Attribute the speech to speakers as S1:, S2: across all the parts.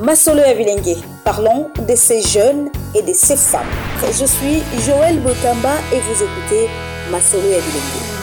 S1: Masolo Avilengue. Parlons de ces jeunes et de ces femmes. Je suis Joël Botamba et vous écoutez Masolo Avilengue.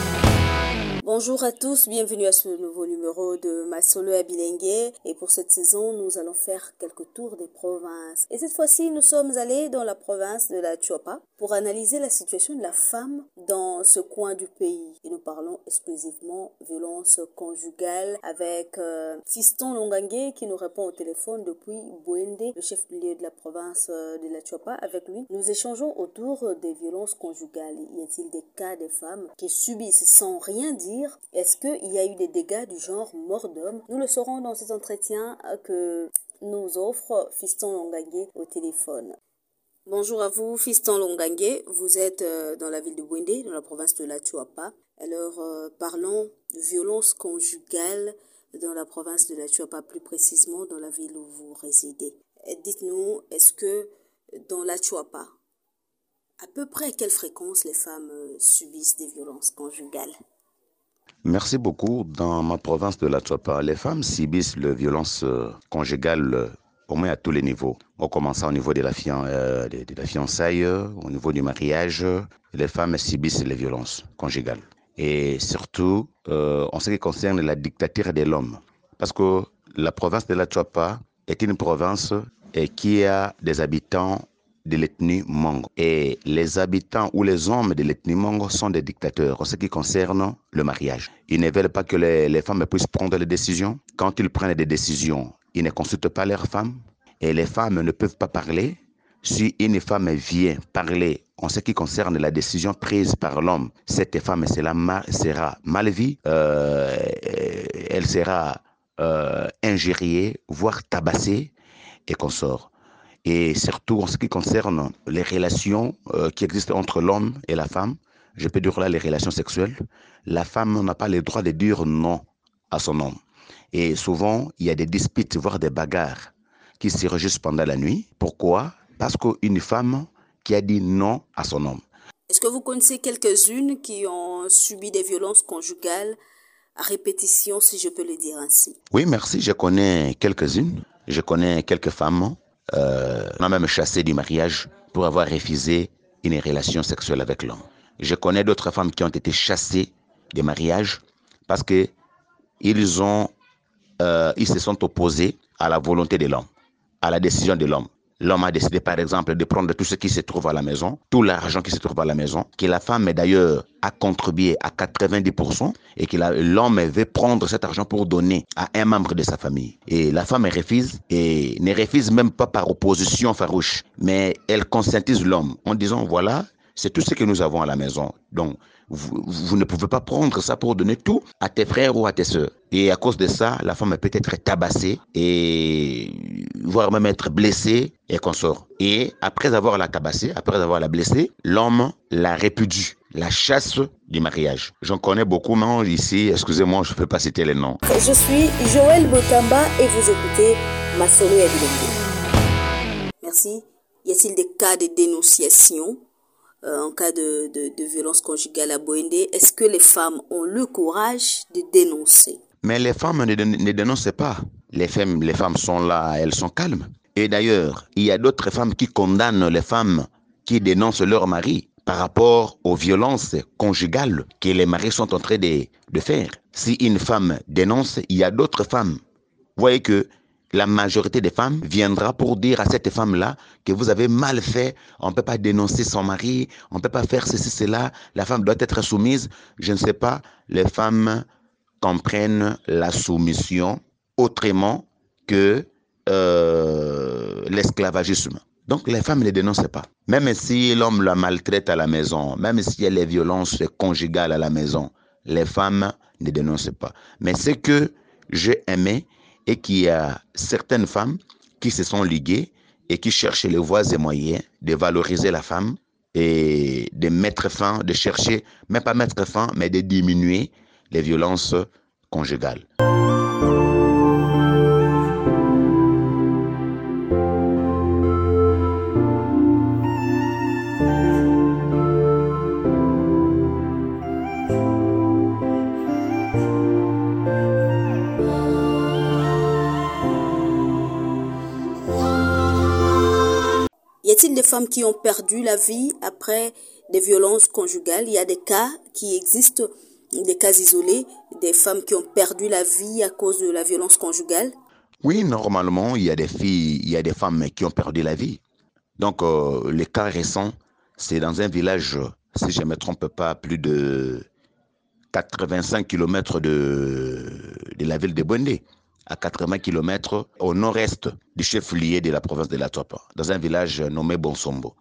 S1: Bonjour à tous, bienvenue à ce nouveau numéro de Masolo Abilengue. Et pour cette saison, nous allons faire quelques tours des provinces. Et cette fois-ci, nous sommes allés dans la province de la Chuapa pour analyser la situation de la femme dans ce coin du pays. Et nous parlons exclusivement violence conjugale avec euh, Fiston Longangue qui nous répond au téléphone depuis Bouende, le chef-lieu de la province euh, de la Chuapa. Avec lui, nous échangeons autour des violences conjugales. Y a-t-il des cas de femmes qui subissent sans rien dire est-ce qu'il y a eu des dégâts du genre mort d'homme? Nous le saurons dans cet entretien que nous offre Fiston Longangue au téléphone. Bonjour à vous, Fiston Longangue. Vous êtes euh, dans la ville de Bouende, dans la province de la Chuapa. Alors, euh, parlons de violence conjugale dans la province de la Chuapa, plus précisément dans la ville où vous résidez. Dites-nous, est-ce que dans la Chuapa, à peu près à quelle fréquence les femmes euh, subissent des violences conjugales?
S2: Merci beaucoup. Dans ma province de la Tchouapa, les femmes subissent les violences euh, conjugales euh, au moins à tous les niveaux. En commençant au niveau de la, euh, la fiançaille, au niveau du mariage, les femmes subissent les violences conjugales. Et surtout, en ce qui concerne la dictature de l'homme. Parce que la province de la Tchouapa est une province qui a des habitants de l'ethnie Mongo. Et les habitants ou les hommes de l'ethnie Mongo sont des dictateurs en ce qui concerne le mariage. Ils ne veulent pas que les, femmes puissent prendre les décisions. Quand ils prennent des décisions, ils ne consultent pas leurs femmes. Et les femmes ne peuvent pas parler. Si une femme vient parler en ce qui concerne la décision prise par l'homme, cette femme sera, mal vue, euh, elle sera euh, voire tabassée et consort et surtout en ce qui concerne les relations euh, qui existent entre l'homme et la femme, je peux dire là les relations sexuelles, la femme n'a pas le droit de dire non à son homme. Et souvent, il y a des disputes, voire des bagarres qui se régissent pendant la nuit. Pourquoi? Parce qu'une femme qui a dit non à son homme.
S1: Est-ce que vous connaissez quelques-unes qui ont subi des violences conjugales à répétition, si je peux le dire ainsi?
S2: Oui, merci. Je connais quelques-unes. Je connais quelques femmes euh, on a même chassé du mariage pour avoir refusé une relation sexuelle avec l'homme. Je connais d'autres femmes qui ont été chassées du mariage parce que ils ont, euh, ils se sont opposés à la volonté de l'homme, à la décision de l'homme. L'homme a décidé, par exemple, de prendre tout ce qui se trouve à la maison, tout l'argent qui se trouve à la maison, que la femme, d'ailleurs, a contribué à 90% et que l'homme veut prendre cet argent pour donner à un membre de sa famille. Et la femme refuse et ne refuse même pas par opposition farouche, mais elle conscientise l'homme en disant, voilà, c'est tout ce que nous avons à la maison. Donc, vous, ne pouvez pas prendre ça pour donner tout à tes frères ou à tes soeurs. Et à cause de ça, la femme peut être tabassée et voire même être blessée et consort. Et après avoir la tabassée, après avoir la blessée, l'homme la répudie la chasse du mariage. J'en connais beaucoup, mais ici, excusez-moi, je ne peux pas citer les noms.
S1: Je suis Joël Botamba et vous écoutez Massolo Merci. Y a-t-il des cas de dénonciation euh, en cas de, de, violence conjugale à Boende, est-ce que les femmes ont le courage de dénoncer?
S2: Mais les femmes ne, ne dénoncent pas. Les femmes, les femmes sont là, elles sont calmes. Et d'ailleurs, il y a d'autres femmes qui condamnent les femmes qui dénoncent leur mari par rapport aux violences conjugales que les maris sont en train de, de faire. Si une femme dénonce, il y a d'autres femmes. Vous voyez que la majorité des femmes viendra pour dire à cette femme-là que vous avez mal fait, on ne peut pas dénoncer son mari, on ne peut pas faire ceci, cela, la femme doit être soumise. Je ne sais pas, les femmes comprennent la soumission autrement que euh, l'esclavagisme. Donc les femmes ne dénoncent pas. Même si l'homme la maltraite à la maison, même s'il y a les violences conjugales à la maison, les femmes ne dénoncent pas. Mais ce que j'ai aimé, et qu'il y a certaines femmes qui se sont liguées et qui cherchent les voies et moyens de valoriser la femme et de mettre fin, de chercher, même pas mettre fin, mais de diminuer les violences conjugales.
S1: Femmes qui ont perdu la vie après des violences conjugales. Il y a des cas qui existent, des cas isolés, des femmes qui ont perdu la vie à cause de la violence conjugale.
S2: Oui, normalement, il y a des filles, il y a des femmes qui ont perdu la vie. Donc, euh, les cas récents, c'est dans un village, si je ne me trompe pas, plus de 85 km de, la ville de Bondé, à 80 km au nord-est du chef-lieu de la province de la Topa, dans un village nommé Bonsombo,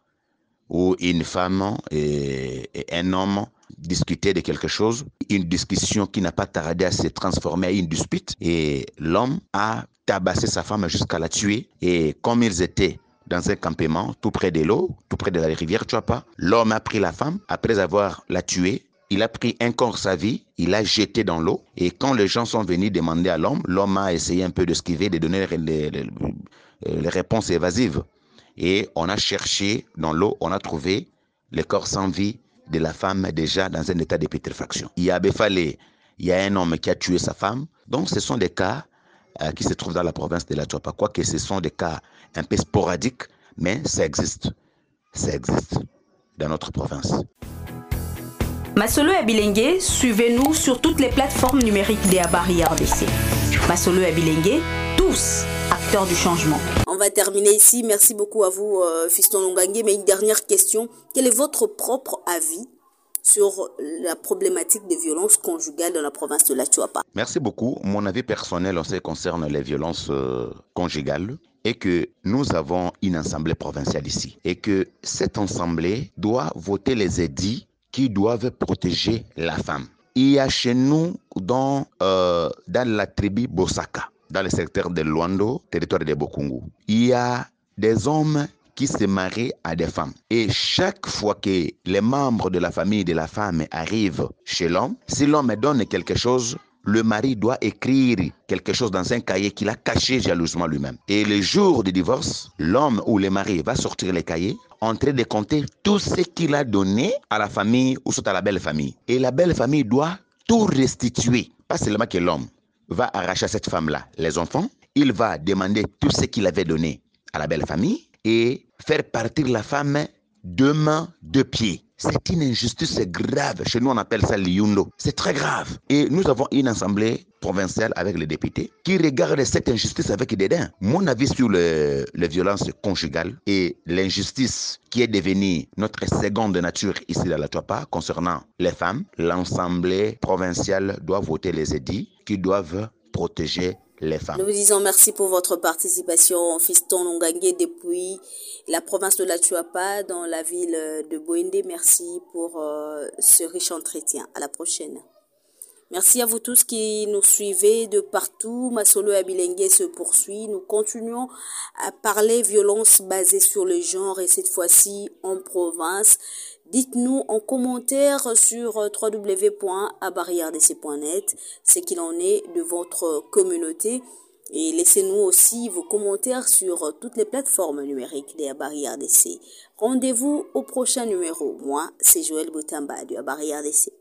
S2: où une femme et, un homme discutaient de quelque chose, une discussion qui n'a pas tardé à se transformer en une dispute, et l'homme a tabassé sa femme jusqu'à la tuer, et comme ils étaient dans un campement tout près de l'eau, tout près de la rivière Chuapa. L'homme a pris la femme après avoir la tuée. Il a pris un corps sa vie, il l'a jeté dans l'eau. Et quand les gens sont venus demander à l'homme, l'homme a essayé un peu de esquiver, de donner les, les, réponses évasives. Et on a cherché dans l'eau, on a trouvé le corps sans vie de la femme déjà dans un état de pétrifaction. Il y a Befalé, il y a un homme qui a tué sa femme. Donc ce sont des cas euh, qui se trouvent dans la province de la Tuapa. Quoique ce sont des cas un peu sporadiques, mais ça existe. Ça existe dans notre province.
S1: Masolo et Bilengue, suivez-nous sur toutes les plateformes numériques des Abari RDC. Masolo et Bilengue, tous acteurs du changement. On va terminer ici. Merci beaucoup à vous, euh, Fiston Longangue. Mais une dernière question. Quel est votre propre avis sur la problématique des violences conjugales dans la province de la Chuapa.
S2: Merci beaucoup. Mon avis personnel en ce qui concerne les violences euh, conjugales est que nous avons une assemblée provinciale ici et que cette assemblée doit voter les édits qui doivent protéger la femme. Il y a chez nous dans, euh, dans la tribu Bosaka, dans le secteur de Luando, territoire de Bokungu, il y a des hommes qui se marient à des femmes. Et chaque fois que les membres de la famille de la femme arrivent chez l'homme, si l'homme donne quelque chose, le mari doit écrire quelque chose dans un cahier qu'il a caché jalousement lui-même. Et le jour du divorce, l'homme ou le mari va sortir les cahiers en train de compter tout ce qu'il a donné à la famille ou soit à la belle famille. Et la belle famille doit tout restituer. Pas seulement que l'homme va arracher à cette femme-là les enfants, il va demander tout ce qu'il avait donné à la belle famille et faire partir la femme deux mains, deux pieds. C'est une injustice grave. Chez nous, on appelle ça l'iundo. C'est très grave. Et nous avons une assemblée provinciale avec les députés qui regarde cette injustice avec dédain. Mon avis sur le, les violences conjugales et l'injustice qui est devenue notre seconde nature ici dans la Tuapa concernant les femmes, l'assemblée provinciale doit voter les édits qui doivent protéger
S1: Nous vous disons merci pour votre participation, Fiston Longangue, depuis la province de la Tuapa, dans la ville de Boende. Merci pour euh, ce riche entretien. À la prochaine. Merci à vous tous qui nous suivez de partout. Masolo Abilengue se poursuit. Nous continuons à parler violence basée sur le genre et cette fois-ci en province. Dites-nous en commentaire sur www.abariardc.net ce qu'il en est de votre communauté et laissez-nous aussi vos commentaires sur toutes les plateformes numériques des Abari RDC. Rendez-vous au prochain numéro. Moi, c'est Joël Boutamba du Abari RDC.